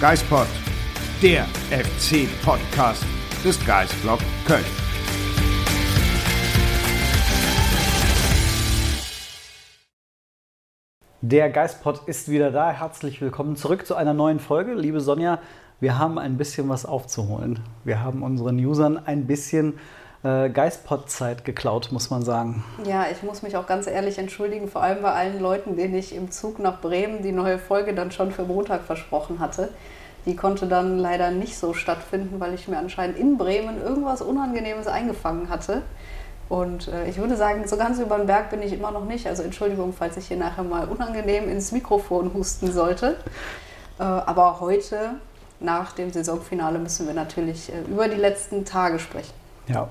Geistpod, der FC-Podcast des Geistblog Köln. Der Geistpod ist wieder da. Herzlich willkommen zurück zu einer neuen Folge. Liebe Sonja, wir haben ein bisschen was aufzuholen. Wir haben unseren Usern ein bisschen äh, Geistpod-Zeit geklaut, muss man sagen. Ja, ich muss mich auch ganz ehrlich entschuldigen, vor allem bei allen Leuten, denen ich im Zug nach Bremen die neue Folge dann schon für Montag versprochen hatte. Die konnte dann leider nicht so stattfinden, weil ich mir anscheinend in Bremen irgendwas Unangenehmes eingefangen hatte. Und äh, ich würde sagen, so ganz über den Berg bin ich immer noch nicht. Also Entschuldigung, falls ich hier nachher mal unangenehm ins Mikrofon husten sollte. Äh, aber heute, nach dem Saisonfinale, müssen wir natürlich äh, über die letzten Tage sprechen. Ja,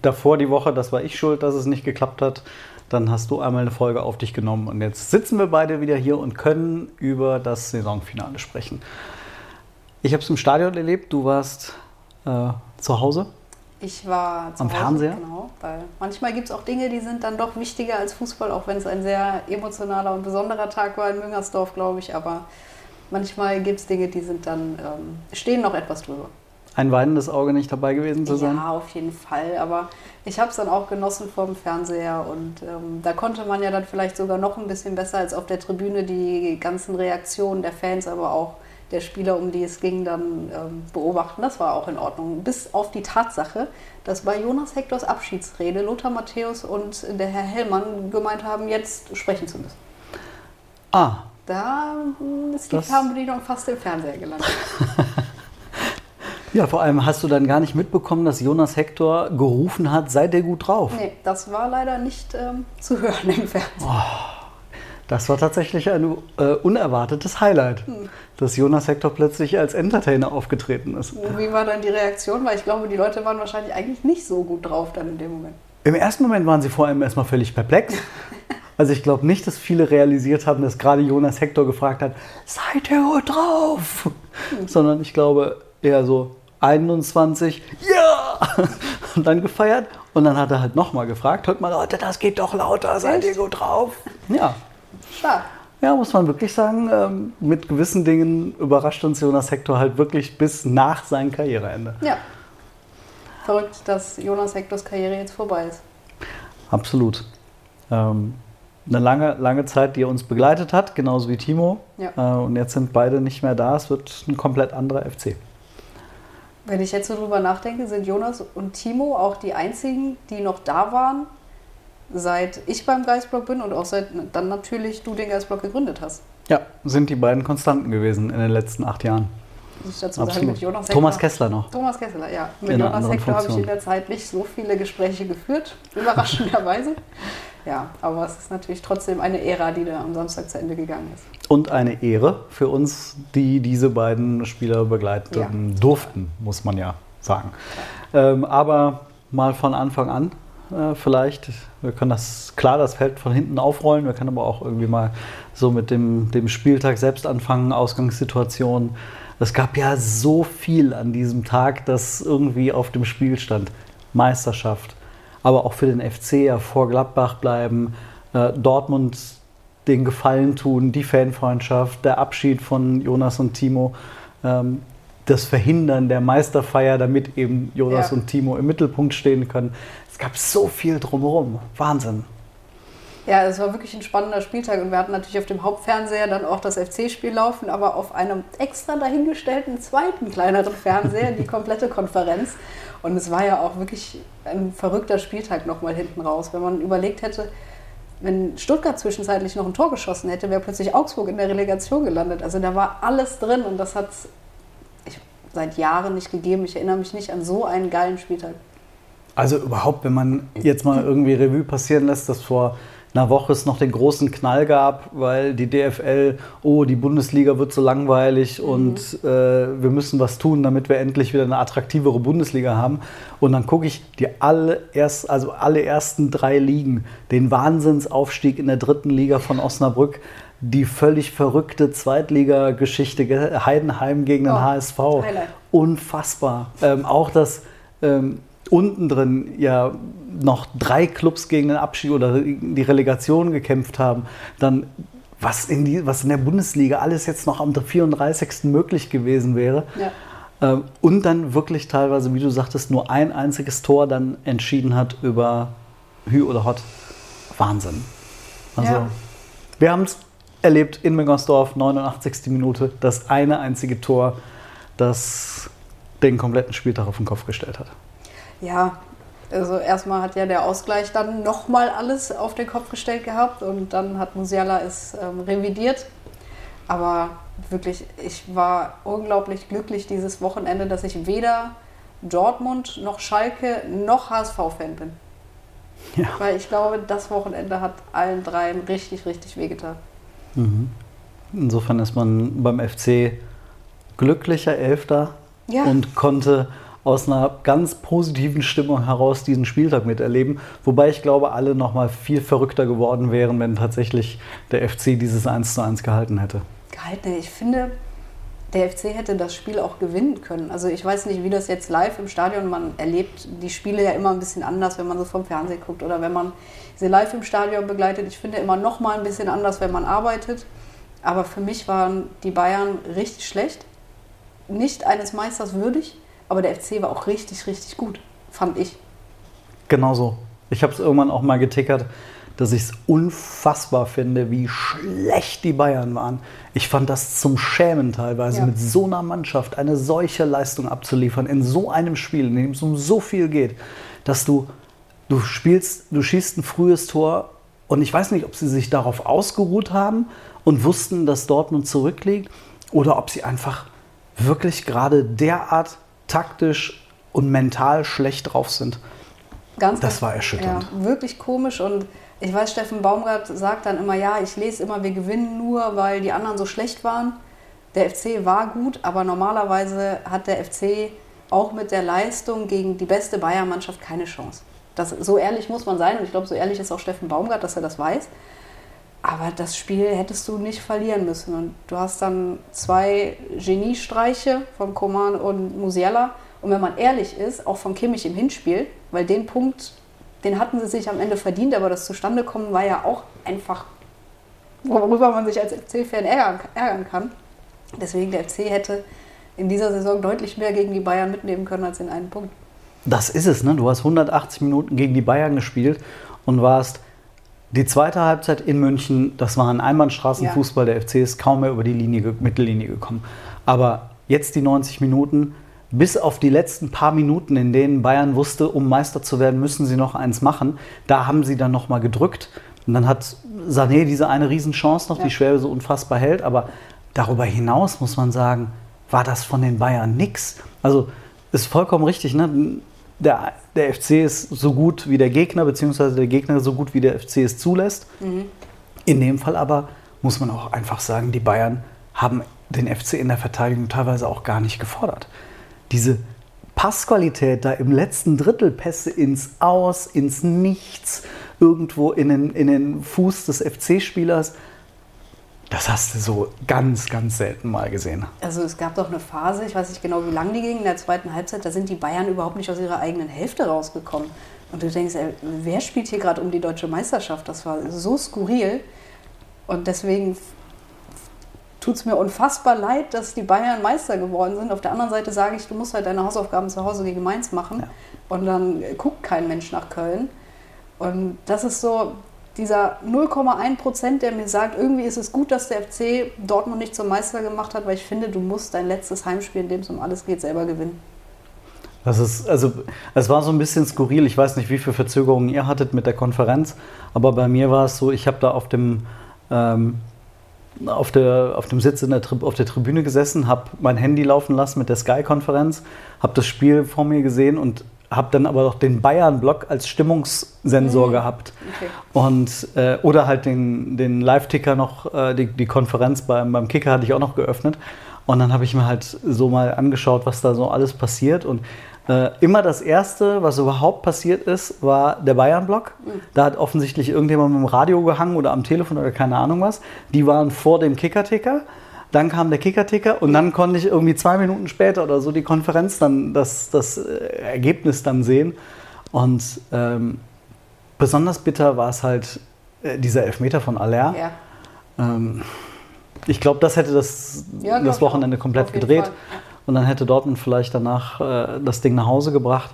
davor die Woche, das war ich schuld, dass es nicht geklappt hat. Dann hast du einmal eine Folge auf dich genommen und jetzt sitzen wir beide wieder hier und können über das Saisonfinale sprechen. Ich habe es im Stadion erlebt, du warst äh, zu Hause. Ich war zu Am Hause, Fernseher? Genau, weil manchmal gibt es auch Dinge, die sind dann doch wichtiger als Fußball, auch wenn es ein sehr emotionaler und besonderer Tag war in Müngersdorf, glaube ich. Aber manchmal gibt es Dinge, die sind dann, ähm, stehen noch etwas drüber. Ein weinendes Auge nicht dabei gewesen zu sein. Ja, auf jeden Fall. Aber ich habe es dann auch genossen vor dem Fernseher und ähm, da konnte man ja dann vielleicht sogar noch ein bisschen besser als auf der Tribüne die ganzen Reaktionen der Fans, aber auch der Spieler, um die es ging, dann ähm, beobachten. Das war auch in Ordnung. Bis auf die Tatsache, dass bei Jonas Hektors Abschiedsrede Lothar Matthäus und der Herr Hellmann gemeint haben, jetzt sprechen zu müssen. Ah, Da hm, ist die Fernbedienung fast im Fernseher gelandet. ja, vor allem hast du dann gar nicht mitbekommen, dass Jonas Hector gerufen hat, seid ihr gut drauf. Nee, das war leider nicht ähm, zu hören im Fernsehen. Das war tatsächlich ein äh, unerwartetes Highlight, dass Jonas Hector plötzlich als Entertainer aufgetreten ist. Wie war dann die Reaktion? Weil ich glaube, die Leute waren wahrscheinlich eigentlich nicht so gut drauf dann in dem Moment. Im ersten Moment waren sie vor allem erstmal völlig perplex. Also ich glaube nicht, dass viele realisiert haben, dass gerade Jonas Hector gefragt hat, seid ihr gut drauf? Sondern ich glaube eher so 21, ja! Und dann gefeiert. Und dann hat er halt nochmal gefragt, hört mal Leute, das geht doch lauter, seid ihr gut drauf? Ja. Stark. Ja, muss man wirklich sagen, ähm, mit gewissen Dingen überrascht uns Jonas Hector halt wirklich bis nach seinem Karriereende. Ja. Verrückt, dass Jonas Hektors Karriere jetzt vorbei ist. Absolut. Ähm, eine lange, lange Zeit, die er uns begleitet hat, genauso wie Timo. Ja. Äh, und jetzt sind beide nicht mehr da. Es wird ein komplett anderer FC. Wenn ich jetzt so drüber nachdenke, sind Jonas und Timo auch die einzigen, die noch da waren, seit ich beim Geistblock bin und auch seit dann natürlich du den Geistblock gegründet hast. Ja, sind die beiden Konstanten gewesen in den letzten acht Jahren. Muss ich dazu sagen, Absolut. mit Jonas Thomas Hector- Kessler noch. Thomas Kessler, ja. Mit In Jonas Hector habe ich in der Zeit nicht so viele Gespräche geführt, überraschenderweise. Ja, aber es ist natürlich trotzdem eine Ära, die da am Samstag zu Ende gegangen ist. Und eine Ehre für uns, die diese beiden Spieler begleiten Ja. durften, muss man ja sagen. Ähm, aber mal von Anfang an äh, vielleicht. Wir können das, klar, das Feld von hinten aufrollen. Wir können aber auch irgendwie mal so mit dem, dem Spieltag selbst anfangen, Ausgangssituation. Es gab ja so viel an diesem Tag, das irgendwie auf dem Spiel stand. Meisterschaft, aber auch für den FC ja vor Gladbach bleiben, äh, Dortmund den Gefallen tun, die Fanfreundschaft, der Abschied von Jonas und Timo, ähm, das Verhindern der Meisterfeier, damit eben Jonas Ja. und Timo im Mittelpunkt stehen können. Es gab so viel drumherum. Wahnsinn. Ja, es war wirklich ein spannender Spieltag und wir hatten natürlich auf dem Hauptfernseher dann auch das FC-Spiel laufen, aber auf einem extra dahingestellten zweiten kleineren Fernseher die komplette Konferenz. Und es war ja auch wirklich ein verrückter Spieltag nochmal hinten raus. Wenn man überlegt hätte, wenn Stuttgart zwischenzeitlich noch ein Tor geschossen hätte, wäre plötzlich Augsburg in der Relegation gelandet. Also da war alles drin und das hat es seit Jahren nicht gegeben. Ich erinnere mich nicht an so einen geilen Spieltag. Also überhaupt, wenn man jetzt mal irgendwie Revue passieren lässt, dass vor einer Woche es noch den großen Knall gab, weil die DFL, oh, die Bundesliga wird so langweilig mhm. und äh, wir müssen was tun, damit wir endlich wieder eine attraktivere Bundesliga haben. Und dann gucke ich die alle, erst, also alle ersten drei Ligen, den Wahnsinnsaufstieg in der dritten Liga von Osnabrück, die völlig verrückte Zweitliga-Geschichte Heidenheim gegen den oh, HSV. Highlight. Unfassbar. Ähm, auch das ähm, unten drin ja noch drei Clubs gegen den Abschied oder die Relegation gekämpft haben, dann was in, die, was in der Bundesliga alles jetzt noch am 34. möglich gewesen wäre. Ja. Ähm, und dann wirklich teilweise, wie du sagtest, nur ein einziges Tor dann entschieden hat über Hü oder Hot. Wahnsinn. Also, ja. wir haben es erlebt in Müngersdorf, 89. Minute, das eine einzige Tor, das den kompletten Spieltag auf den Kopf gestellt hat. Ja, also erstmal hat ja der Ausgleich dann nochmal alles auf den Kopf gestellt gehabt und dann hat Musiala es ähm, revidiert. Aber wirklich, ich war unglaublich glücklich dieses Wochenende, dass ich weder Dortmund noch Schalke noch HSV-Fan bin. Ja. Weil ich glaube, das Wochenende hat allen dreien richtig, richtig wehgetan. Mhm. Insofern ist man beim FC glücklicher Elfter ja. und konnte aus einer ganz positiven Stimmung heraus diesen Spieltag miterleben. Wobei ich glaube, alle noch mal viel verrückter geworden wären, wenn tatsächlich der FC dieses 1 zu 1 gehalten hätte. Gehalten, ich finde, der FC hätte das Spiel auch gewinnen können. Also ich weiß nicht, wie das jetzt live im Stadion, man erlebt die Spiele ja immer ein bisschen anders, wenn man so vom Fernsehen guckt oder wenn man sie live im Stadion begleitet. Ich finde immer noch mal ein bisschen anders, wenn man arbeitet. Aber für mich waren die Bayern richtig schlecht, nicht eines Meisters würdig. Aber der FC war auch richtig, richtig gut, fand ich. Genauso. Ich habe es irgendwann auch mal getickert, dass ich es unfassbar finde, wie schlecht die Bayern waren. Ich fand das zum Schämen teilweise, ja. mit so einer Mannschaft eine solche Leistung abzuliefern, in so einem Spiel, in dem es um so viel geht, dass du, du spielst, du schießt ein frühes Tor und ich weiß nicht, ob sie sich darauf ausgeruht haben und wussten, dass Dortmund zurückliegt oder ob sie einfach wirklich gerade derart taktisch und mental schlecht drauf sind. Ganz, das war erschütternd. Ja, wirklich komisch und ich weiß, Steffen Baumgart sagt dann immer, ja, ich lese immer, wir gewinnen nur, weil die anderen so schlecht waren. Der FC war gut, aber normalerweise hat der FC auch mit der Leistung gegen die beste Bayern-Mannschaft keine Chance. Das, so ehrlich muss man sein und ich glaube, so ehrlich ist auch Steffen Baumgart, dass er das weiß. Aber das Spiel hättest du nicht verlieren müssen. Und du hast dann zwei Geniestreiche von Koman und Musiala. Und wenn man ehrlich ist, auch von Kimmich im Hinspiel, weil den Punkt, den hatten sie sich am Ende verdient, aber das Zustandekommen war ja auch einfach, worüber man sich als FC-Fan ärgern, kann. Deswegen der FC hätte in dieser Saison deutlich mehr gegen die Bayern mitnehmen können als in einen Punkt. Das ist es, ne? Du hast 180 Minuten gegen die Bayern gespielt und warst die zweite Halbzeit in München, das war ein Einbahnstraßenfußball. Ja. Der FC ist kaum mehr über die Linie, Mittellinie gekommen. Aber jetzt die 90 Minuten, bis auf die letzten paar Minuten, in denen Bayern wusste, um Meister zu werden, müssen sie noch eins machen. Da haben sie dann nochmal gedrückt. Und dann hat Sané diese eine Riesenchance noch, ja. die Schwäbe so unfassbar hält. Aber darüber hinaus muss man sagen, war das von den Bayern nix. Also ist vollkommen richtig. Ne? Der, der FC ist so gut wie der Gegner, beziehungsweise der Gegner so gut wie der FC es zulässt. Mhm. In dem Fall aber muss man auch einfach sagen, die Bayern haben den FC in der Verteidigung teilweise auch gar nicht gefordert. Diese Passqualität da im letzten Drittel, Pässe ins Aus, ins Nichts, irgendwo in den, in den Fuß des FC-Spielers, das hast du so ganz, ganz selten mal gesehen. Also es gab doch eine Phase, ich weiß nicht genau, wie lange die ging, in der zweiten Halbzeit, da sind die Bayern überhaupt nicht aus ihrer eigenen Hälfte rausgekommen. Und du denkst, ey, wer spielt hier gerade um die deutsche Meisterschaft? Das war so skurril. Und deswegen tut es mir unfassbar leid, dass die Bayern Meister geworden sind. Auf der anderen Seite sage ich, du musst halt deine Hausaufgaben zu Hause gegen Mainz machen. Ja. Und dann guckt kein Mensch nach Köln. Und das ist so, dieser 0,1 Prozent, der mir sagt, irgendwie ist es gut, dass der FC Dortmund nicht zum Meister gemacht hat, weil ich finde, du musst dein letztes Heimspiel, in dem es um alles geht, selber gewinnen. Das ist, also, es war so ein bisschen skurril. Ich weiß nicht, wie viele Verzögerungen ihr hattet mit der Konferenz, aber bei mir war es so, ich habe da auf dem, ähm, auf, der, auf dem Sitz in der, auf der Tribüne gesessen, habe mein Handy laufen lassen mit der Sky-Konferenz, habe das Spiel vor mir gesehen und habe dann aber noch den Bayern-Block als Stimmungssensor Mhm. gehabt. Okay. Und, äh, oder halt den, den Live-Ticker noch, äh, die, die Konferenz beim, beim Kicker hatte ich auch noch geöffnet. Und dann habe ich mir halt so mal angeschaut, was da so alles passiert. Und äh, immer das Erste, was überhaupt passiert ist, war der Bayern-Block. Da hat offensichtlich irgendjemand mit dem Radio gehangen oder am Telefon oder keine Ahnung was. Die waren vor dem Kicker-Ticker. Dann kam der Kicker-Ticker und dann konnte ich irgendwie zwei Minuten später oder so die Konferenz dann, das, das äh, Ergebnis dann sehen. Und ähm, besonders bitter war es halt äh, dieser Elfmeter von Aller. Ja. Ähm, ich glaube, das hätte das, Ja, das Wochenende komplett gedreht. Fall. Und dann hätte Dortmund vielleicht danach äh, das Ding nach Hause gebracht.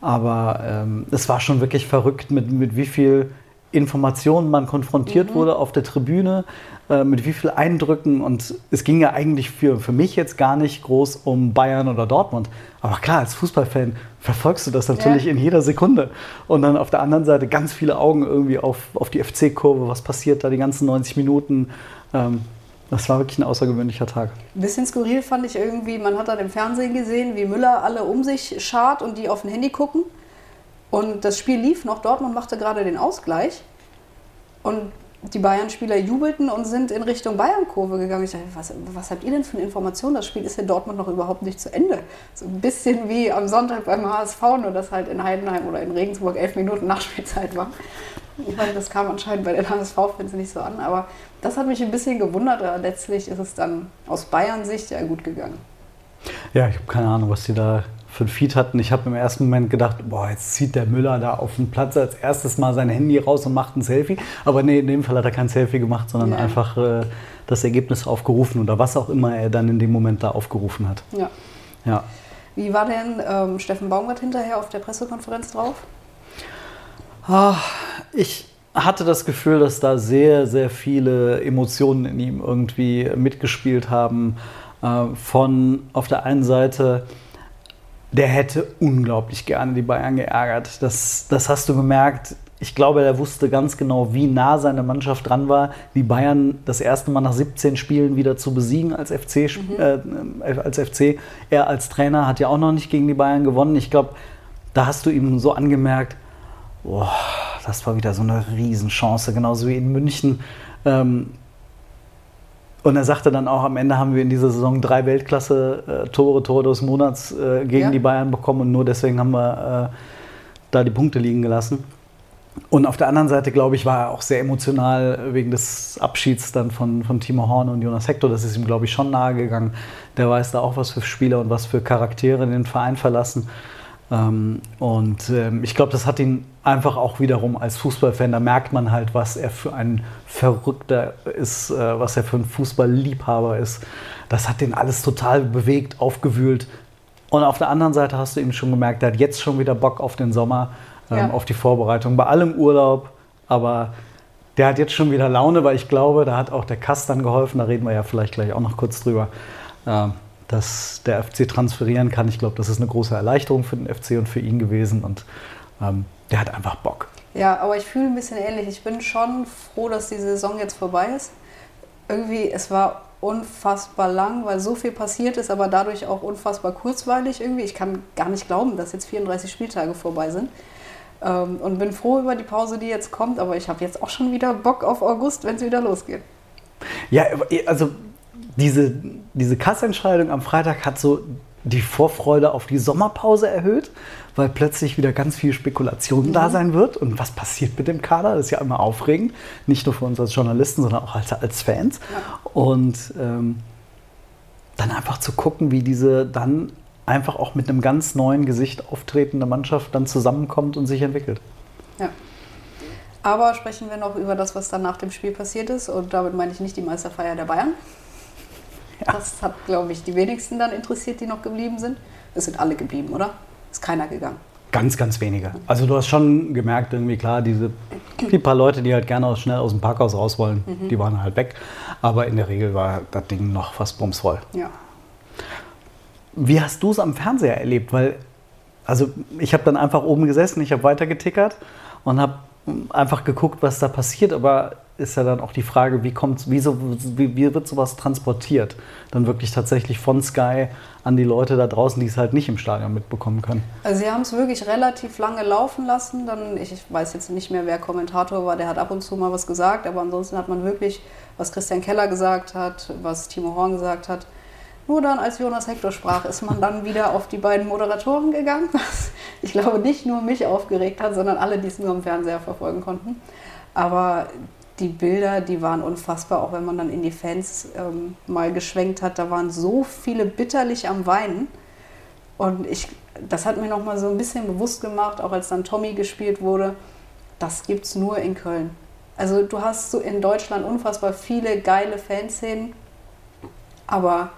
Aber ähm, es war schon wirklich verrückt, mit, mit wie viel Informationen man konfrontiert Mhm. wurde auf der Tribüne, äh, mit wie viel Eindrücken. Und es ging ja eigentlich für, für mich jetzt gar nicht groß um Bayern oder Dortmund. Aber klar, als Fußballfan verfolgst du das natürlich Ja. in jeder Sekunde. Und dann auf der anderen Seite ganz viele Augen irgendwie auf, auf die FC-Kurve. Was passiert da die ganzen 90 Minuten? Ähm, das war wirklich ein außergewöhnlicher Tag. Ein bisschen skurril fand ich irgendwie, man hat dann im Fernsehen gesehen, wie Müller alle um sich schart und die auf ein Handy gucken. Und das Spiel lief noch, Dortmund machte gerade den Ausgleich. Und die Bayern-Spieler jubelten und sind in Richtung Bayern-Kurve gegangen. Ich dachte, was, was habt ihr denn für eine Information? Das Spiel ist in Dortmund noch überhaupt nicht zu Ende. So ein bisschen wie am Sonntag beim HSV, nur dass halt in Heidenheim oder in Regensburg elf Minuten Nachspielzeit war. Ich meine, das kam anscheinend bei den HSV-Fans nicht so an, aber das hat mich ein bisschen gewundert. Aber letztlich ist es dann aus Bayern-Sicht ja gut gegangen. Ja, ich habe keine Ahnung, was die da für ein Feed hatten. Ich habe im ersten Moment gedacht, boah, jetzt zieht der Müller da auf den Platz als erstes mal sein Handy raus und macht ein Selfie. Aber nee, in dem Fall hat er kein Selfie gemacht, sondern Ja. einfach äh, das Ergebnis aufgerufen oder was auch immer er dann in dem Moment da aufgerufen hat. Ja. Ja. Wie war denn ähm, Steffen Baumgart hinterher auf der Pressekonferenz drauf? Ah, ich hatte das Gefühl, dass da sehr, sehr viele Emotionen in ihm irgendwie mitgespielt haben. Äh, von auf der einen Seite, der hätte unglaublich gerne die Bayern geärgert. Das, das hast du gemerkt. Ich glaube, er wusste ganz genau, wie nah seine Mannschaft dran war, die Bayern das erste Mal nach 17 Spielen wieder zu besiegen als FC. sp- Äh, als FC. Er als Trainer hat ja auch noch nicht gegen die Bayern gewonnen. Ich glaube, da hast du ihm so angemerkt, Boah, das war wieder so eine Riesenchance, genauso wie in München. Ähm, und er sagte dann auch, am Ende haben wir in dieser Saison drei Weltklasse-Tore, Tore des Monats äh, gegen Ja. die Bayern bekommen und nur deswegen haben wir äh, da die Punkte liegen gelassen. Und auf der anderen Seite, glaube ich, war er auch sehr emotional wegen des Abschieds dann von, von Timo Horn und Jonas Hector. Das ist ihm, glaube ich, schon nahe gegangen. Der weiß da auch, was für Spieler und was für Charaktere den Verein verlassen. Ähm, und ähm, ich glaube, das hat ihn einfach auch wiederum als Fußballfan, da merkt man halt, was er für ein Verrückter ist, äh, was er für ein Fußballliebhaber ist. Das hat den alles total bewegt, aufgewühlt. Und auf der anderen Seite hast du eben schon gemerkt, der hat jetzt schon wieder Bock auf den Sommer, ähm, Ja. auf die Vorbereitung, bei allem Urlaub. Aber der hat jetzt schon wieder Laune, weil ich glaube, da hat auch der Kass dann geholfen. Da reden wir ja vielleicht gleich auch noch kurz drüber. Dass der FC transferieren kann. Ich glaube, das ist eine große Erleichterung für den FC und für ihn gewesen. Und ähm, der hat einfach Bock. Ja, aber ich fühle ein bisschen ähnlich. Ich bin schon froh, dass die Saison jetzt vorbei ist. Irgendwie, es war unfassbar lang, weil so viel passiert ist, aber dadurch auch unfassbar kurzweilig irgendwie. Ich kann gar nicht glauben, dass jetzt 34 Spieltage vorbei sind. Ähm, und bin froh über die Pause, die jetzt kommt, aber ich habe jetzt auch schon wieder Bock auf August, wenn es wieder losgeht. Ja, also diese, diese Kassentscheidung am Freitag hat so die Vorfreude auf die Sommerpause erhöht, weil plötzlich wieder ganz viel Spekulation da sein wird. Und was passiert mit dem Kader? Das ist ja immer aufregend. Nicht nur für uns als Journalisten, sondern auch als, als Fans. Und ähm, dann einfach zu gucken, wie diese dann einfach auch mit einem ganz neuen Gesicht auftretende Mannschaft dann zusammenkommt und sich entwickelt. Ja. Aber sprechen wir noch über das, was dann nach dem Spiel passiert ist. Und damit meine ich nicht die Meisterfeier der Bayern. Das hat, glaube ich, die wenigsten dann interessiert, die noch geblieben sind. Es sind alle geblieben, oder? Ist keiner gegangen. Ganz, ganz wenige. Also du hast schon gemerkt, irgendwie klar, diese die paar Leute, die halt gerne schnell aus dem Parkhaus raus wollen, die waren halt weg. Aber in der Regel war das Ding noch fast bumsvoll. Ja. Wie hast du es am Fernseher erlebt? Weil, also ich habe dann einfach oben gesessen, ich habe weiter getickert und habe einfach geguckt, was da passiert. Aber ist ja dann auch die Frage, wie, kommt, wie, wie, wie wird sowas transportiert? Dann wirklich tatsächlich von Sky an die Leute da draußen, die es halt nicht im Stadion mitbekommen können. Also sie haben es wirklich relativ lange laufen lassen. Dann, ich, ich weiß jetzt nicht mehr, wer Kommentator war, der hat ab und zu mal was gesagt, aber ansonsten hat man wirklich, was Christian Keller gesagt hat, was Timo Horn gesagt hat, nur dann, als Jonas Hector sprach, ist man dann wieder auf die beiden Moderatoren gegangen, was ich glaube nicht nur mich aufgeregt hat, sondern alle, die es nur am Fernseher verfolgen konnten. Aber die Bilder, die waren unfassbar, auch wenn man dann in die Fans ähm, mal geschwenkt hat. Da waren so viele bitterlich am Weinen. Und ich, das hat mir noch mal so ein bisschen bewusst gemacht, auch als dann Tommy gespielt wurde, das gibt es nur in Köln. Also du hast so in Deutschland unfassbar viele geile Fanszenen, aber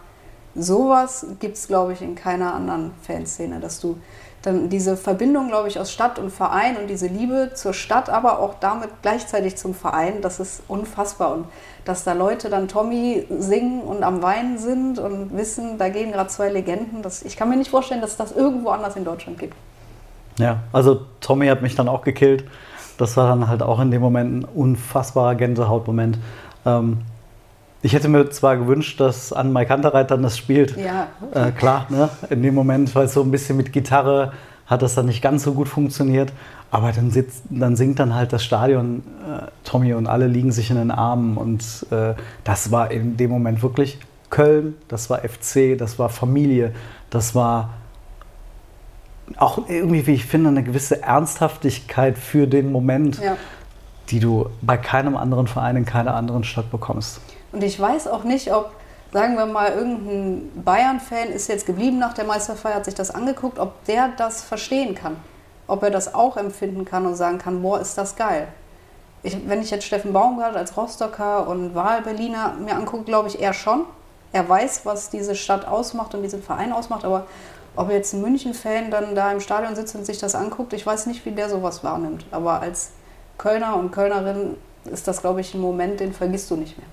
sowas gibt es, glaube ich, in keiner anderen Fanszene, dass du dann diese Verbindung, glaube ich, aus Stadt und Verein und diese Liebe zur Stadt, aber auch damit gleichzeitig zum Verein, das ist unfassbar. Und dass da Leute dann Tommy singen und am Weinen sind und wissen, da gehen gerade zwei Legenden, das, ich kann mir nicht vorstellen, dass das irgendwo anders in Deutschland gibt. Ja, also Tommy hat mich dann auch gekillt. Das war dann halt auch in dem Moment ein unfassbarer Gänsehautmoment. Ähm, ich hätte mir zwar gewünscht, dass Anne Mai Kantereit dann das spielt. Ja. Äh, klar, ne? in dem Moment, weil so ein bisschen mit Gitarre hat das dann nicht ganz so gut funktioniert. Aber dann, sitzt, dann singt dann halt das Stadion, äh, Tommy und alle liegen sich in den Armen. Und äh, das war in dem Moment wirklich Köln, das war FC, das war Familie, das war auch irgendwie, wie ich finde, eine gewisse Ernsthaftigkeit für den Moment, ja. die du bei keinem anderen Verein in keiner anderen Stadt bekommst. Und ich weiß auch nicht, ob, sagen wir mal, irgendein Bayern-Fan ist jetzt geblieben nach der Meisterfeier, hat sich das angeguckt, ob der das verstehen kann. Ob er das auch empfinden kann und sagen kann, boah, ist das geil. Ich, wenn ich jetzt Steffen Baumgart als Rostocker und Wahlberliner mir angucke, glaube ich eher schon. Er weiß, was diese Stadt ausmacht und diesen Verein ausmacht, aber ob jetzt ein München-Fan dann da im Stadion sitzt und sich das anguckt, ich weiß nicht, wie der sowas wahrnimmt. Aber als Kölner und Kölnerin ist das, glaube ich, ein Moment, den vergisst du nicht mehr.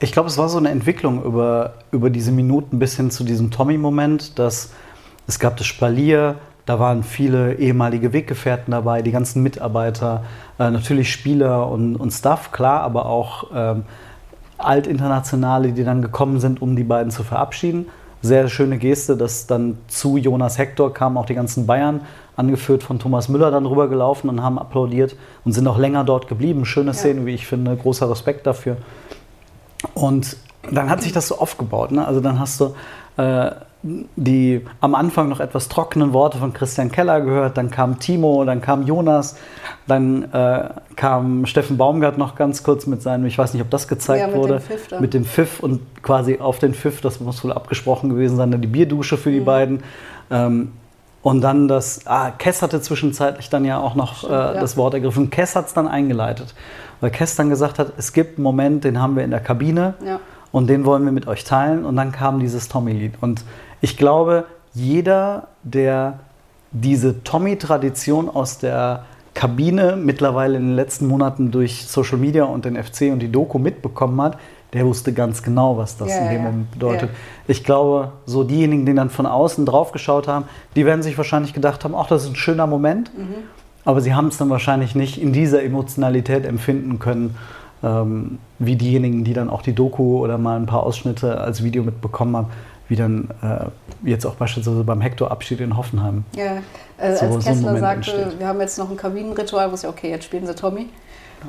Ich glaube, es war so eine Entwicklung über, über diese Minuten bis hin zu diesem Tommy-Moment, dass es gab das Spalier, da waren viele ehemalige Weggefährten dabei, die ganzen Mitarbeiter, äh, natürlich Spieler und, und Staff, klar, aber auch ähm, Altinternationale, die dann gekommen sind, um die beiden zu verabschieden. Sehr schöne Geste, dass dann zu Jonas Hector kamen auch die ganzen Bayern, angeführt von Thomas Müller, dann rübergelaufen und haben applaudiert und sind auch länger dort geblieben. Schöne Szene, ja. wie ich finde, großer Respekt dafür. Und dann hat sich das so aufgebaut. Ne? Also dann hast du äh, die am Anfang noch etwas trockenen Worte von Christian Keller gehört, dann kam Timo, dann kam Jonas, dann äh, kam Steffen Baumgart noch ganz kurz mit seinem, ich weiß nicht, ob das gezeigt ja, mit wurde, dem Pfiff mit dem Pfiff und quasi auf den Pfiff, das muss wohl abgesprochen gewesen sein, dann die Bierdusche für die mhm. beiden. Ähm, und dann das, ah, Kess hatte zwischenzeitlich dann ja auch noch äh, ja. das Wort ergriffen. Kess hat es dann eingeleitet weil dann gesagt hat, es gibt einen Moment, den haben wir in der Kabine ja. und den wollen wir mit euch teilen. Und dann kam dieses Tommy-Lied. Und ich glaube, jeder, der diese Tommy-Tradition aus der Kabine mittlerweile in den letzten Monaten durch Social Media und den FC und die Doku mitbekommen hat, der wusste ganz genau, was das ja, in dem. Moment bedeutet. Ja. Ich glaube, so diejenigen, die dann von außen drauf geschaut haben, die werden sich wahrscheinlich gedacht haben, ach, das ist ein schöner Moment. Mhm. Aber sie haben es dann wahrscheinlich nicht in dieser Emotionalität empfinden können, ähm, wie diejenigen, die dann auch die Doku oder mal ein paar Ausschnitte als Video mitbekommen haben, wie dann äh, jetzt auch beispielsweise beim Hector-Abschied in Hoffenheim. Ja, äh, so, als Kessler so sagte, entsteht. wir haben jetzt noch ein Kabinenritual, wo es ja okay, jetzt spielen sie Tommy.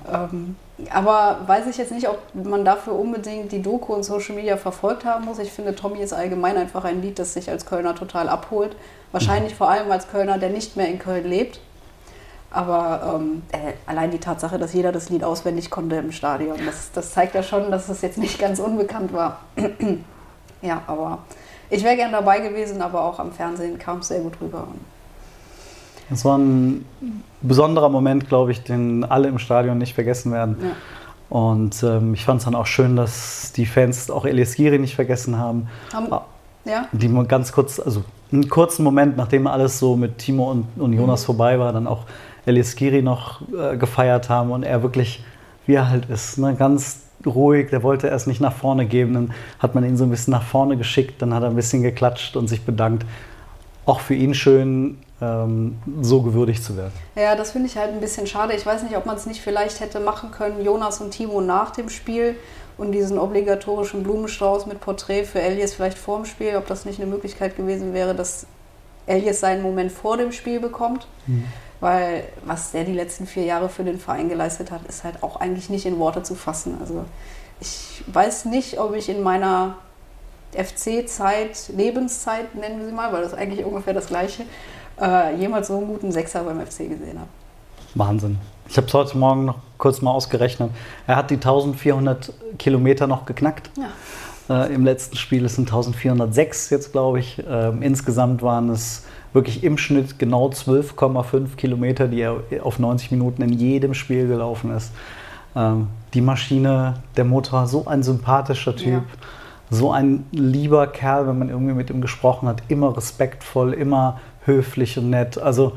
Ähm, aber weiß ich jetzt nicht, ob man dafür unbedingt die Doku und Social Media verfolgt haben muss. Ich finde, Tommy ist allgemein einfach ein Lied, das sich als Kölner total abholt. Wahrscheinlich mhm. vor allem als Kölner, der nicht mehr in Köln lebt. Aber ähm, äh, allein die Tatsache, dass jeder das Lied auswendig konnte im Stadion, das, das zeigt ja schon, dass es jetzt nicht ganz unbekannt war. ja, aber ich wäre gern dabei gewesen, aber auch am Fernsehen kam es sehr gut rüber. Es war ein besonderer Moment, glaube ich, den alle im Stadion nicht vergessen werden. Ja. Und ähm, ich fand es dann auch schön, dass die Fans auch Elias Giri nicht vergessen haben. haben ja. Die ganz kurz, also einen kurzen Moment, nachdem alles so mit Timo und, und Jonas mhm. vorbei war, dann auch Elias Giri noch äh, gefeiert haben und er wirklich, wie er halt ist, ne, ganz ruhig, der wollte erst nicht nach vorne geben, dann hat man ihn so ein bisschen nach vorne geschickt, dann hat er ein bisschen geklatscht und sich bedankt. Auch für ihn schön, ähm, so gewürdigt zu werden. Ja, das finde ich halt ein bisschen schade. Ich weiß nicht, ob man es nicht vielleicht hätte machen können, Jonas und Timo nach dem Spiel und diesen obligatorischen Blumenstrauß mit Porträt für Elias vielleicht vor dem Spiel, ob das nicht eine Möglichkeit gewesen wäre, dass Elias seinen Moment vor dem Spiel bekommt. Mhm. Weil was der die letzten vier Jahre für den Verein geleistet hat, ist halt auch eigentlich nicht in Worte zu fassen. Also ich weiß nicht, ob ich in meiner FC-Zeit, Lebenszeit, nennen wir sie mal, weil das ist eigentlich ungefähr das Gleiche, äh, jemals so einen guten Sechser beim FC gesehen habe. Wahnsinn. Ich habe es heute Morgen noch kurz mal ausgerechnet. Er hat die 1400 Kilometer noch geknackt. Ja. Äh, Im letzten Spiel es sind 1406 jetzt, glaube ich. Ähm, insgesamt waren es wirklich im Schnitt genau 12,5 Kilometer, die er auf 90 Minuten in jedem Spiel gelaufen ist. Ähm, die Maschine, der Motor, so ein sympathischer Typ. Ja. So ein lieber Kerl, wenn man irgendwie mit ihm gesprochen hat, immer respektvoll, immer höflich und nett. Also,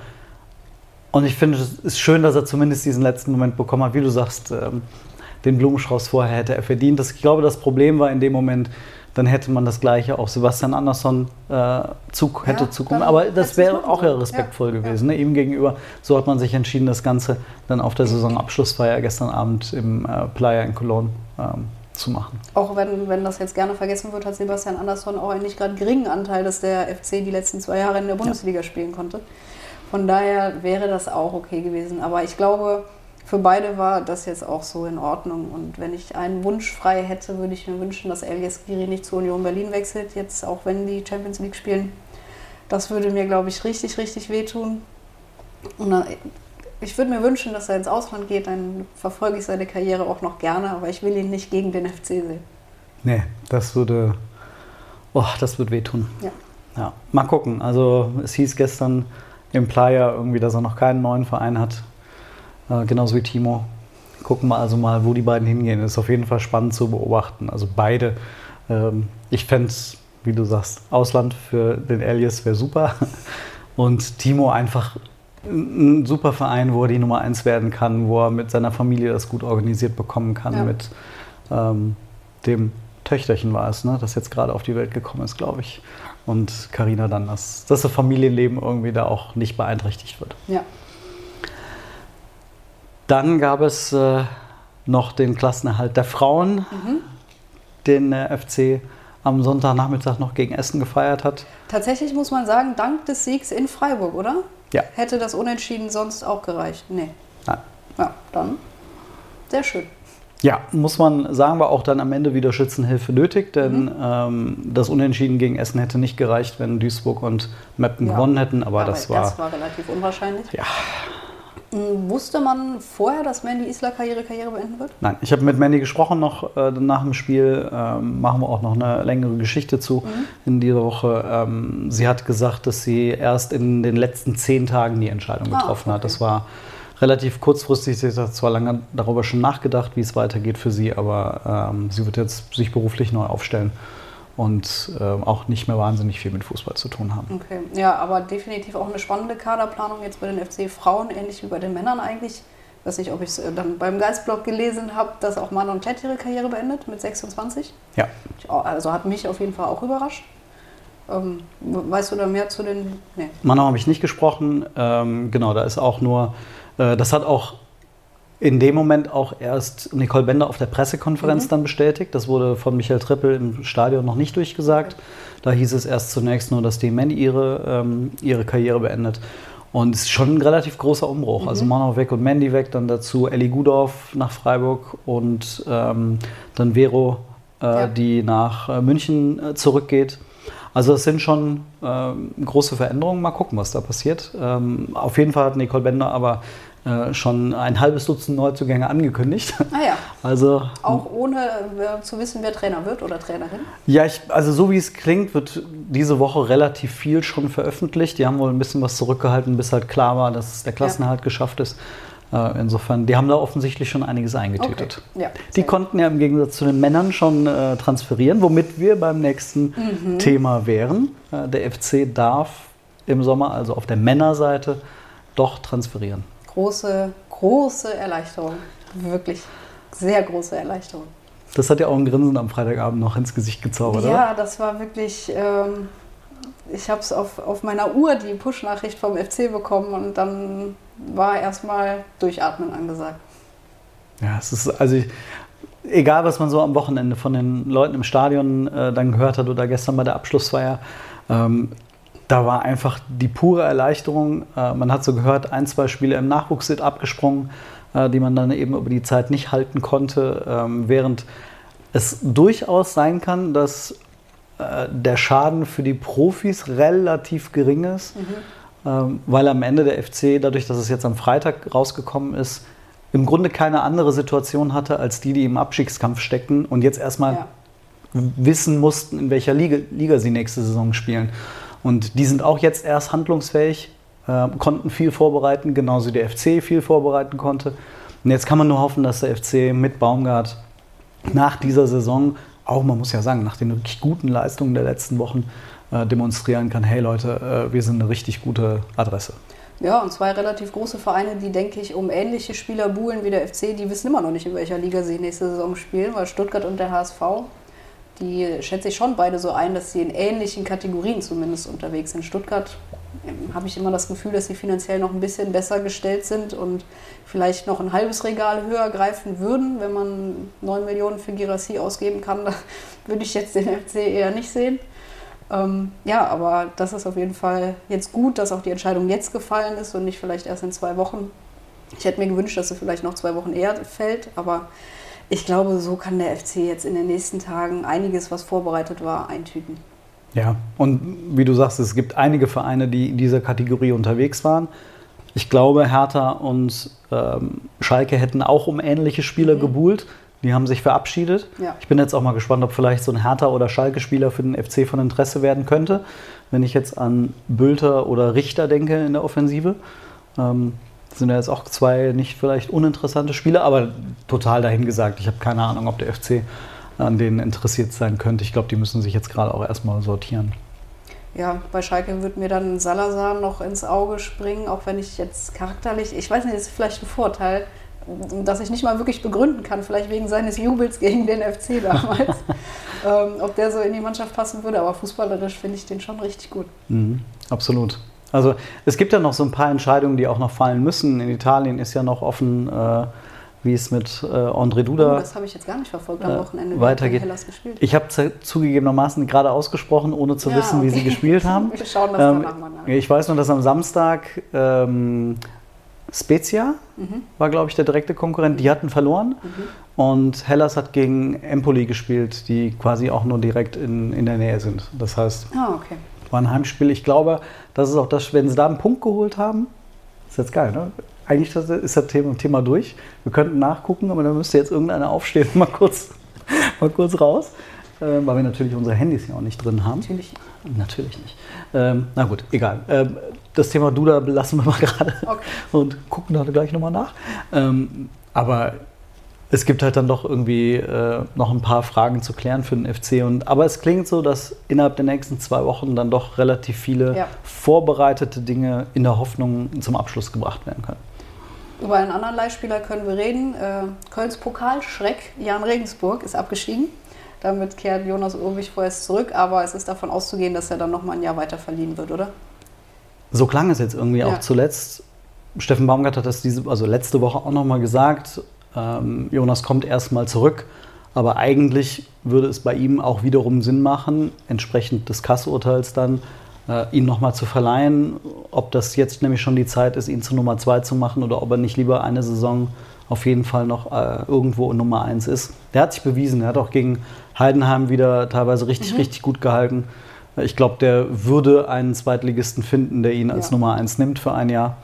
und ich finde, es ist schön, dass er zumindest diesen letzten Moment bekommen hat, wie du sagst, ähm, den Blumenstrauß vorher hätte er verdient. Das, ich glaube, das Problem war in dem Moment, dann hätte man das Gleiche auch Sebastian Andersson äh, zu, hätte ja, zukommen. Aber das wäre auch ja respektvoll ja, gewesen, ne? ihm gegenüber. So hat man sich entschieden, das Ganze dann auf der Saisonabschlussfeier gestern Abend im äh, Playa in Cologne ähm, zu machen. Auch wenn, wenn das jetzt gerne vergessen wird, hat Sebastian Andersson auch einen nicht gerade geringen Anteil, dass der FC die letzten zwei Jahre in der Bundesliga spielen konnte. Von daher wäre das auch okay gewesen. Aber ich glaube, für beide war das jetzt auch so in Ordnung. Und wenn ich einen Wunsch frei hätte, würde ich mir wünschen, dass Elias Giri nicht zu Union Berlin wechselt, jetzt auch wenn die Champions League spielen. Das würde mir, glaube ich, richtig, richtig wehtun. Und dann, ich würde mir wünschen, dass er ins Ausland geht, dann verfolge ich seine Karriere auch noch gerne, aber ich will ihn nicht gegen den FC sehen. Nee, das würde, oh, das wird wehtun. Ja. ja. Mal gucken. Also es hieß gestern im Playa irgendwie, dass er noch keinen neuen Verein hat. Äh, genauso wie Timo. Gucken wir also mal, wo die beiden hingehen. Das ist auf jeden Fall spannend zu beobachten. Also beide. Ähm, ich fände es, wie du sagst, Ausland für den Elias wäre super. Und Timo einfach ein super Verein, wo er die Nummer eins werden kann, wo er mit seiner Familie das gut organisiert bekommen kann, ja. mit ähm, dem Töchterchen war es, ne, das jetzt gerade auf die Welt gekommen ist, glaube ich. Und Karina dann, dass, dass das Familienleben irgendwie da auch nicht beeinträchtigt wird. Ja. Dann gab es äh, noch den Klassenerhalt der Frauen, mhm. den der FC am Sonntagnachmittag noch gegen Essen gefeiert hat. Tatsächlich muss man sagen, dank des Siegs in Freiburg, oder? Ja. Hätte das Unentschieden sonst auch gereicht? Nee. Nein. Ja, dann sehr schön. Ja, muss man sagen, war auch dann am Ende wieder Schützenhilfe nötig, denn mhm. ähm, das Unentschieden gegen Essen hätte nicht gereicht, wenn Duisburg und Meppen ja. gewonnen hätten, aber, aber das war. Das war relativ unwahrscheinlich. Ja, hm, wusste man vorher, dass Mandy Isla Karriere, Karriere beenden wird? Nein, ich habe mit Mandy gesprochen noch äh, nach dem Spiel. Ähm, machen wir auch noch eine längere Geschichte zu mhm. in dieser Woche. Ähm, sie hat gesagt, dass sie erst in den letzten zehn Tagen die Entscheidung ah, getroffen ah, okay. hat. Das war relativ kurzfristig. Sie hat zwar lange darüber schon nachgedacht, wie es weitergeht für sie, aber ähm, sie wird jetzt sich beruflich neu aufstellen und äh, auch nicht mehr wahnsinnig viel mit Fußball zu tun haben. Okay, ja, aber definitiv auch eine spannende Kaderplanung jetzt bei den FC Frauen, ähnlich wie bei den Männern eigentlich. Ich weiß nicht, ob ich es äh, dann beim Geistblog gelesen habe, dass auch Manon Klett ihre Karriere beendet mit 26. Ja. Also hat mich auf jeden Fall auch überrascht. Ähm, weißt du da mehr zu den. Nee. Manon habe ich nicht gesprochen. Ähm, genau, da ist auch nur. Äh, das hat auch in dem Moment auch erst Nicole Bender auf der Pressekonferenz mhm. dann bestätigt. Das wurde von Michael Trippel im Stadion noch nicht durchgesagt. Da hieß es erst zunächst nur, dass die Mandy ihre, ähm, ihre Karriere beendet. Und es ist schon ein relativ großer Umbruch. Also mhm. Also Mano weg und Mandy weg, dann dazu Ellie Gudorf nach Freiburg und ähm, dann Vero, äh, ja. die nach äh, München äh, zurückgeht. Also es sind schon ähm, große Veränderungen. Mal gucken, was da passiert. Ähm, auf jeden Fall hat Nicole Bender aber äh, schon ein halbes Dutzend Neuzugänge angekündigt. Ah ja. Also, Auch ohne äh, zu wissen, wer Trainer wird oder Trainerin? Ja, ich, also so wie es klingt, wird diese Woche relativ viel schon veröffentlicht. Die haben wohl ein bisschen was zurückgehalten, bis halt klar war, dass der Klassenerhalt ja. geschafft ist. Äh, insofern, die haben da offensichtlich schon einiges eingetütet. Okay. Ja, die konnten ja im Gegensatz zu den Männern schon äh, transferieren, womit wir beim nächsten mhm. Thema wären. Äh, der FC darf im Sommer, also auf der Männerseite, doch transferieren große, große Erleichterung. Wirklich sehr große Erleichterung. Das hat ja auch ein Grinsen am Freitagabend noch ins Gesicht gezaubert, ja, oder? Ja, das war wirklich. Ähm, ich habe es auf, auf meiner Uhr, die Push-Nachricht vom FC bekommen und dann war erstmal Durchatmen angesagt. Ja, es ist, also ich, egal was man so am Wochenende von den Leuten im Stadion äh, dann gehört hat oder gestern bei der Abschlussfeier, ähm, da war einfach die pure Erleichterung. Äh, man hat so gehört, ein, zwei Spiele im Nachwuchs sind abgesprungen, äh, die man dann eben über die Zeit nicht halten konnte, ähm, während es durchaus sein kann, dass äh, der Schaden für die Profis relativ gering ist, mhm. ähm, weil am Ende der FC, dadurch, dass es jetzt am Freitag rausgekommen ist, im Grunde keine andere Situation hatte als die, die im Abstiegskampf steckten und jetzt erstmal ja. wissen mussten, in welcher Liga, Liga, sie nächste Saison spielen. Und die sind auch jetzt erst handlungsfähig, äh, konnten viel vorbereiten, genauso wie der FC viel vorbereiten konnte. Und jetzt kann man nur hoffen, dass der FC mit Baumgart nach dieser Saison, auch man muss ja sagen, nach den wirklich guten Leistungen der letzten Wochen, äh, demonstrieren kann, hey Leute, äh, wir sind eine richtig gute Adresse. Ja, und zwei relativ große Vereine, die, denke ich, um ähnliche Spieler buhlen wie der FC, die wissen immer noch nicht, in welcher Liga sie nächste Saison spielen, weil Stuttgart und der HSV, die schätze ich schon beide so ein, dass sie in ähnlichen Kategorien zumindest unterwegs sind. Stuttgart ähm, habe ich immer das Gefühl, dass sie finanziell noch ein bisschen besser gestellt sind und vielleicht noch ein halbes Regal höher greifen würden, wenn man 9 Millionen für Girassi ausgeben kann. Da würde ich jetzt den FC eher nicht sehen. Ähm, ja, aber das ist auf jeden Fall jetzt gut, dass auch die Entscheidung jetzt gefallen ist und nicht vielleicht erst in zwei Wochen. Ich hätte mir gewünscht, dass sie vielleicht noch zwei Wochen eher fällt, aber ich glaube, so kann der FC jetzt in den nächsten Tagen einiges, was vorbereitet war, eintüten. Ja, und wie du sagst, es gibt einige Vereine, die in dieser Kategorie unterwegs waren. Ich glaube, Hertha und ähm, Schalke hätten auch um ähnliche Spieler mhm. gebuhlt. Die haben sich verabschiedet. Ja. Ich bin jetzt auch mal gespannt, ob vielleicht so ein Hertha- oder Schalke-Spieler für den FC von Interesse werden könnte. Wenn ich jetzt an Bülter oder Richter denke in der Offensive. Ähm, sind ja jetzt auch zwei nicht vielleicht uninteressante Spieler, aber total dahingesagt. Ich habe keine Ahnung, ob der FC an denen interessiert sein könnte. Ich glaube, die müssen sich jetzt gerade auch erstmal sortieren. Ja, bei Schalke wird mir dann Salazar noch ins Auge springen, auch wenn ich jetzt charakterlich, ich weiß nicht, das ist vielleicht ein Vorteil, dass ich nicht mal wirklich begründen kann, vielleicht wegen seines Jubels gegen den FC damals, ähm, ob der so in die Mannschaft passen würde. Aber fußballerisch finde ich den schon richtig gut. Mhm, absolut. Also es gibt ja noch so ein paar Entscheidungen, die auch noch fallen müssen. In Italien ist ja noch offen, äh, wie es mit äh, André Duda. Oh, das habe ich jetzt gar nicht verfolgt am äh, Wochenende. weitergeht. Ich habe zugegebenermaßen gerade ausgesprochen, ohne zu ja, wissen, okay. wie sie gespielt haben. Wir schauen das ähm, danach mal nach. Ich weiß nur, dass am Samstag ähm, Spezia mhm. war, glaube ich, der direkte Konkurrent. Die hatten verloren. Mhm. Und Hellas hat gegen Empoli gespielt, die quasi auch nur direkt in, in der Nähe sind. Das heißt, oh, okay. War ein Heimspiel. Ich glaube, das ist auch das, wenn sie da einen Punkt geholt haben, ist jetzt geil, ne? Eigentlich ist das Thema, Thema durch. Wir könnten nachgucken, aber dann müsste jetzt irgendeiner aufstehen und mal kurz, mal kurz raus. Äh, weil wir natürlich unsere Handys ja auch nicht drin haben. Natürlich. Natürlich nicht. Ähm, na gut, egal. Ähm, das Thema Duda lassen wir mal gerade okay. und gucken da gleich nochmal nach. Ähm, aber es gibt halt dann doch irgendwie äh, noch ein paar Fragen zu klären für den FC. Und, aber es klingt so, dass innerhalb der nächsten zwei Wochen dann doch relativ viele ja. vorbereitete Dinge in der Hoffnung zum Abschluss gebracht werden können. Über einen anderen Leihspieler können wir reden. Äh, Kölns Pokalschreck, Jan Regensburg, ist abgestiegen. Damit kehrt Jonas Urwig vorerst zurück, aber es ist davon auszugehen, dass er dann noch mal ein Jahr weiter verliehen wird, oder? So klang es jetzt irgendwie ja. auch zuletzt. Steffen Baumgart hat das diese, also letzte Woche auch noch mal gesagt. Ähm, Jonas kommt erstmal zurück, aber eigentlich würde es bei ihm auch wiederum Sinn machen, entsprechend des Kassurteils dann, äh, ihn nochmal zu verleihen. Ob das jetzt nämlich schon die Zeit ist, ihn zu Nummer 2 zu machen oder ob er nicht lieber eine Saison auf jeden Fall noch äh, irgendwo Nummer 1 ist. Der hat sich bewiesen. Er hat auch gegen Heidenheim wieder teilweise richtig, mhm. richtig gut gehalten. Ich glaube, der würde einen Zweitligisten finden, der ihn als ja. Nummer 1 nimmt für ein Jahr.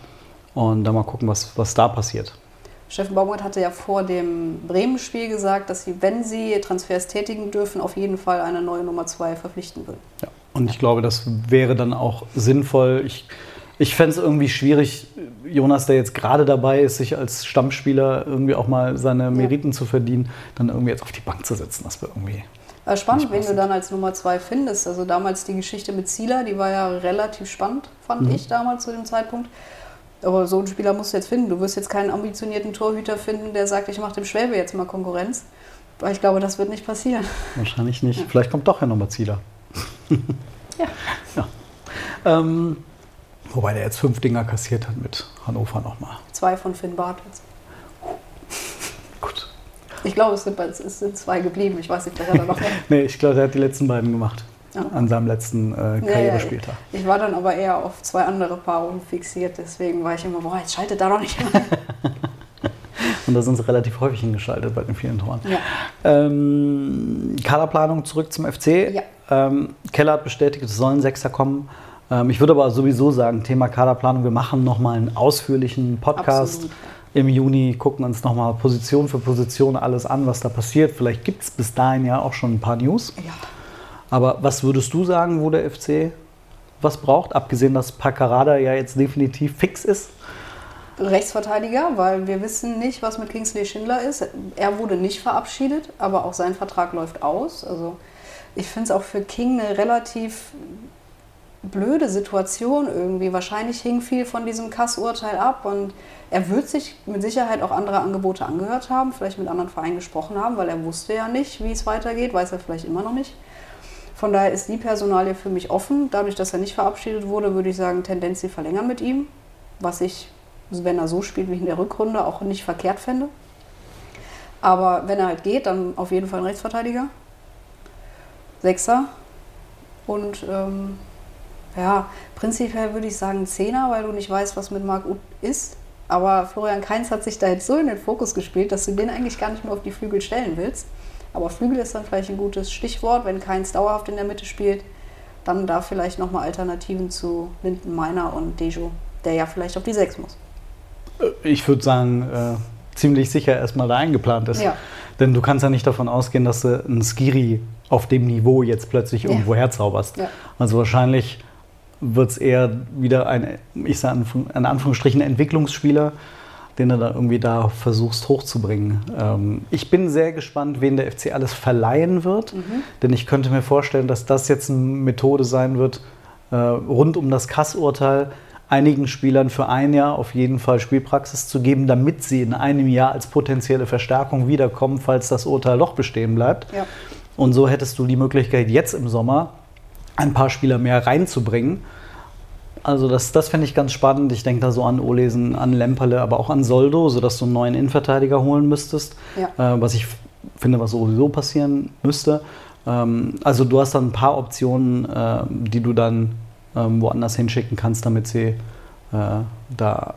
Und dann mal gucken, was, was da passiert. Steffen Baumgart hatte ja vor dem Bremen-Spiel gesagt, dass sie, wenn sie Transfers tätigen dürfen, auf jeden Fall eine neue Nummer 2 verpflichten würden. Ja, und ich glaube, das wäre dann auch sinnvoll. Ich ich fände es irgendwie schwierig, Jonas, der jetzt gerade dabei ist, sich als Stammspieler irgendwie auch mal seine Meriten ja. zu verdienen, dann irgendwie jetzt auf die Bank zu setzen. Das wäre irgendwie. War spannend, wen du dann als Nummer zwei findest. Also damals die Geschichte mit Zieler, die war ja relativ spannend, fand mhm. ich damals zu dem Zeitpunkt. Aber so einen Spieler musst du jetzt finden. Du wirst jetzt keinen ambitionierten Torhüter finden, der sagt, ich mache dem Schwäbe jetzt mal Konkurrenz. Weil ich glaube, das wird nicht passieren. Wahrscheinlich nicht. Ja. Vielleicht kommt doch ja nochmal Zieler. ja. ja. Ähm, wobei der jetzt fünf Dinger kassiert hat mit Hannover nochmal. Zwei von Finn Bartels. Gut. Ich glaube, es sind, es sind zwei geblieben. Ich weiß nicht, vielleicht hat er noch mehr. Nee, ich glaube, der hat die letzten beiden gemacht. Ja. An seinem letzten äh, Karrierespieltag. Ich war dann aber eher auf zwei andere Paarungen fixiert, deswegen war ich immer, boah, jetzt schaltet da doch nicht rein. Und da sind sie relativ häufig hingeschaltet bei den vielen Toren. Ja. Ähm, Kaderplanung zurück zum FC. Ja. Ähm, Keller hat bestätigt, es sollen Sechser kommen. Ähm, ich würde aber sowieso sagen, Thema Kaderplanung, wir machen nochmal einen ausführlichen Podcast Absolut. im Juni, gucken uns nochmal Position für Position alles an, was da passiert. Vielleicht gibt es bis dahin ja auch schon ein paar News. Ja. Aber was würdest du sagen, wo der FC was braucht? Abgesehen, dass Paccarada ja jetzt definitiv fix ist. Rechtsverteidiger, weil wir wissen nicht, was mit Kingsley Schindler ist. Er wurde nicht verabschiedet, aber auch sein Vertrag läuft aus. Also ich finde es auch für King eine relativ blöde Situation irgendwie. Wahrscheinlich hing viel von diesem Kassurteil ab und er wird sich mit Sicherheit auch andere Angebote angehört haben, vielleicht mit anderen Vereinen gesprochen haben, weil er wusste ja nicht, wie es weitergeht, weiß er vielleicht immer noch nicht. Von daher ist die Personalie für mich offen. Dadurch, dass er nicht verabschiedet wurde, würde ich sagen, Tendenz sie verlängern mit ihm, was ich wenn er so spielt wie in der Rückrunde, auch nicht verkehrt fände. Aber wenn er halt geht, dann auf jeden Fall ein Rechtsverteidiger. Sechser. Und ähm, ja, prinzipiell würde ich sagen Zehner, weil du nicht weißt, was mit Marc Uth ist. Aber Florian Kainz hat sich da jetzt so in den Fokus gespielt, dass du den eigentlich gar nicht mehr auf die Flügel stellen willst. Aber Flügel ist dann vielleicht ein gutes Stichwort, wenn Kainz dauerhaft in der Mitte spielt. Dann da vielleicht nochmal Alternativen zu Linden Meiner und Dejo, der ja vielleicht auf die Sechs muss. Ich würde sagen, äh, ziemlich sicher erstmal da eingeplant ist. Ja. Denn du kannst ja nicht davon ausgehen, dass du einen Skiri auf dem Niveau jetzt plötzlich Ja. irgendwo herzauberst. Ja. Also wahrscheinlich wird es eher wieder ein, ich sage in Anführungsstrichen, Entwicklungsspieler, den du da irgendwie da versuchst hochzubringen. Ähm, ich bin sehr gespannt, wen der FC alles verleihen wird, denn ich könnte mir vorstellen, dass das jetzt eine Methode sein wird, äh, rund um das Kassurteil einigen Spielern für ein Jahr auf jeden Fall Spielpraxis zu geben, damit sie in einem Jahr als potenzielle Verstärkung wiederkommen, falls das Urteil doch bestehen bleibt. Ja. Und so hättest du die Möglichkeit, jetzt im Sommer ein paar Spieler mehr reinzubringen. Also das, das fände ich ganz spannend. Ich denke da so an Olesen, an Lemperle, aber auch an Soldo, sodass du einen neuen Innenverteidiger holen müsstest. Ja. Äh, was ich finde, was sowieso passieren müsste. Ähm, also du hast dann ein paar Optionen, äh, die du dann ähm, woanders hinschicken kannst, damit sie äh, da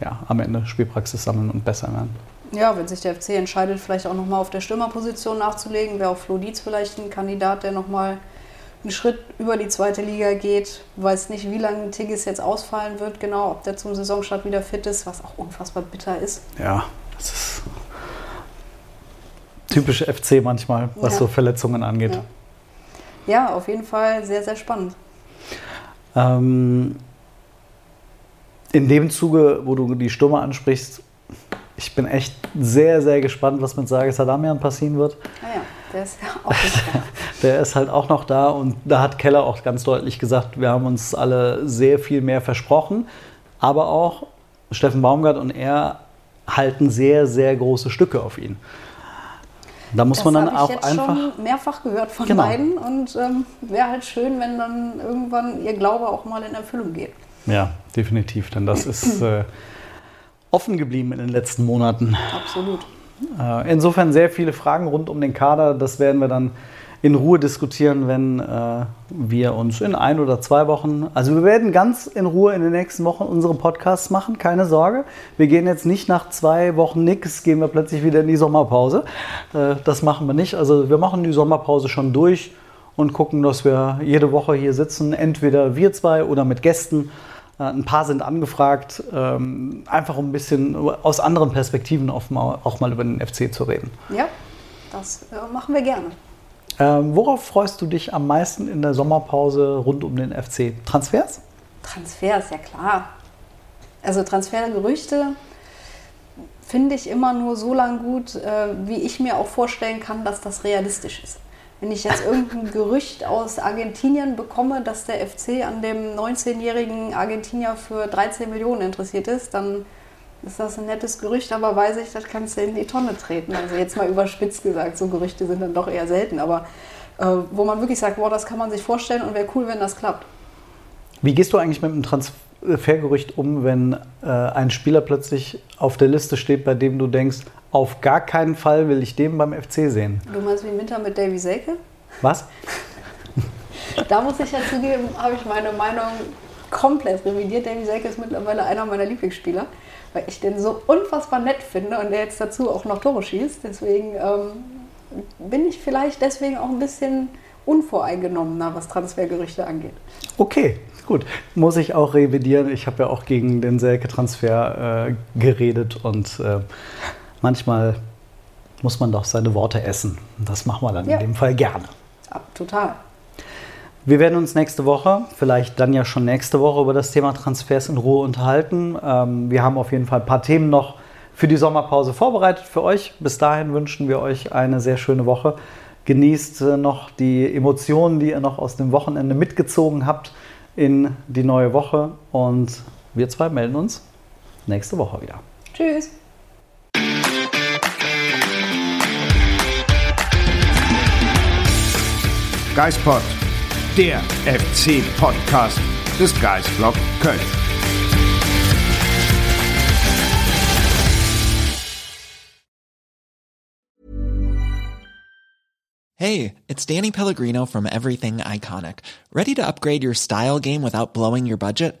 ja, am Ende Spielpraxis sammeln und besser werden. Ja, wenn sich der FC entscheidet, vielleicht auch nochmal auf der Stürmerposition nachzulegen, wäre auch Flo Dietz vielleicht ein Kandidat, der nochmal einen Schritt über die zweite Liga geht. Weiß nicht, wie lange Tigges jetzt ausfallen wird, genau, ob der zum Saisonstart wieder fit ist, was auch unfassbar bitter ist. Ja, das ist typisch FC manchmal, was Ja. so Verletzungen angeht. Ja. Ja, auf jeden Fall sehr, sehr spannend. Ähm, in dem Zuge, wo du die Stürmer ansprichst, ich bin echt sehr, sehr gespannt, was mit Sages Adamian passieren wird. Naja, der ist auch da. Der ist halt auch noch da und da hat Keller auch ganz deutlich gesagt, wir haben uns alle sehr viel mehr versprochen, aber auch Steffen Baumgart und er halten sehr, sehr große Stücke auf ihn. Da muss Das man dann habe ich auch jetzt einfach. schon mehrfach gehört von Genau. beiden und ähm, wäre halt schön, wenn dann irgendwann ihr Glaube auch mal in Erfüllung geht. Ja, definitiv, denn das ist äh, offen geblieben in den letzten Monaten. Absolut. Äh, insofern sehr viele Fragen rund um den Kader. Das werden wir dann in Ruhe diskutieren, wenn äh, wir uns in ein oder zwei Wochen, also wir werden ganz in Ruhe in den nächsten Wochen unsere Podcasts machen, keine Sorge. Wir gehen jetzt nicht nach zwei Wochen nix, gehen wir plötzlich wieder in die Sommerpause. Äh, das machen wir nicht. Also wir machen die Sommerpause schon durch und gucken, dass wir jede Woche hier sitzen, entweder wir zwei oder mit Gästen. Äh, Ein paar sind angefragt, ähm, einfach um ein bisschen aus anderen Perspektiven auch mal, über den FC zu reden. Ja, das äh, machen wir gerne. Ähm, worauf freust du dich am meisten in der Sommerpause rund um den FC? Transfers? Transfers, ja klar. Also Transfergerüchte finde ich immer nur so lang gut, äh, wie ich mir auch vorstellen kann, dass das realistisch ist. Wenn ich jetzt irgendein Gerücht aus Argentinien bekomme, dass der FC an dem 19-jährigen Argentinier für 13 Millionen interessiert ist, dann ist das ein nettes Gerücht, aber weiß ich, das kannst du in die Tonne treten. Also jetzt mal überspitzt gesagt, so Gerüchte sind dann doch eher selten, aber äh, wo man wirklich sagt, boah, das kann man sich vorstellen und wäre cool, wenn das klappt. Wie gehst du eigentlich mit dem Transfergerücht um, wenn äh, ein Spieler plötzlich auf der Liste steht, bei dem du denkst, auf gar keinen Fall will ich den beim FC sehen? Du meinst wie Winter mit Davy Selke? Was? da muss ich ja zugeben, habe ich meine Meinung komplett revidiert. Davy Selke ist mittlerweile einer meiner Lieblingsspieler, weil ich den so unfassbar nett finde und der jetzt dazu auch noch Tore schießt. Deswegen ähm, bin ich vielleicht deswegen auch ein bisschen unvoreingenommener, was Transfergerüchte angeht. Okay, gut. Muss ich auch revidieren. Ich habe ja auch gegen den Selke-Transfer äh, geredet und äh, manchmal muss man doch seine Worte essen. Das machen wir dann ja. in dem Fall gerne. Ja, total. Wir werden uns nächste Woche, vielleicht dann ja schon nächste Woche, über das Thema Transfers in Ruhe unterhalten. Ähm, wir haben auf jeden Fall ein paar Themen noch für die Sommerpause vorbereitet für euch. Bis dahin wünschen wir euch eine sehr schöne Woche. Genießt äh, noch die Emotionen, die ihr noch aus dem Wochenende mitgezogen habt in die neue Woche. Und wir zwei melden uns nächste Woche wieder. Tschüss. Geispod der FC-Podcast des Geistblog Köln. Hey, it's Danny Pellegrino from Everything Iconic. Ready to upgrade your style game without blowing your budget?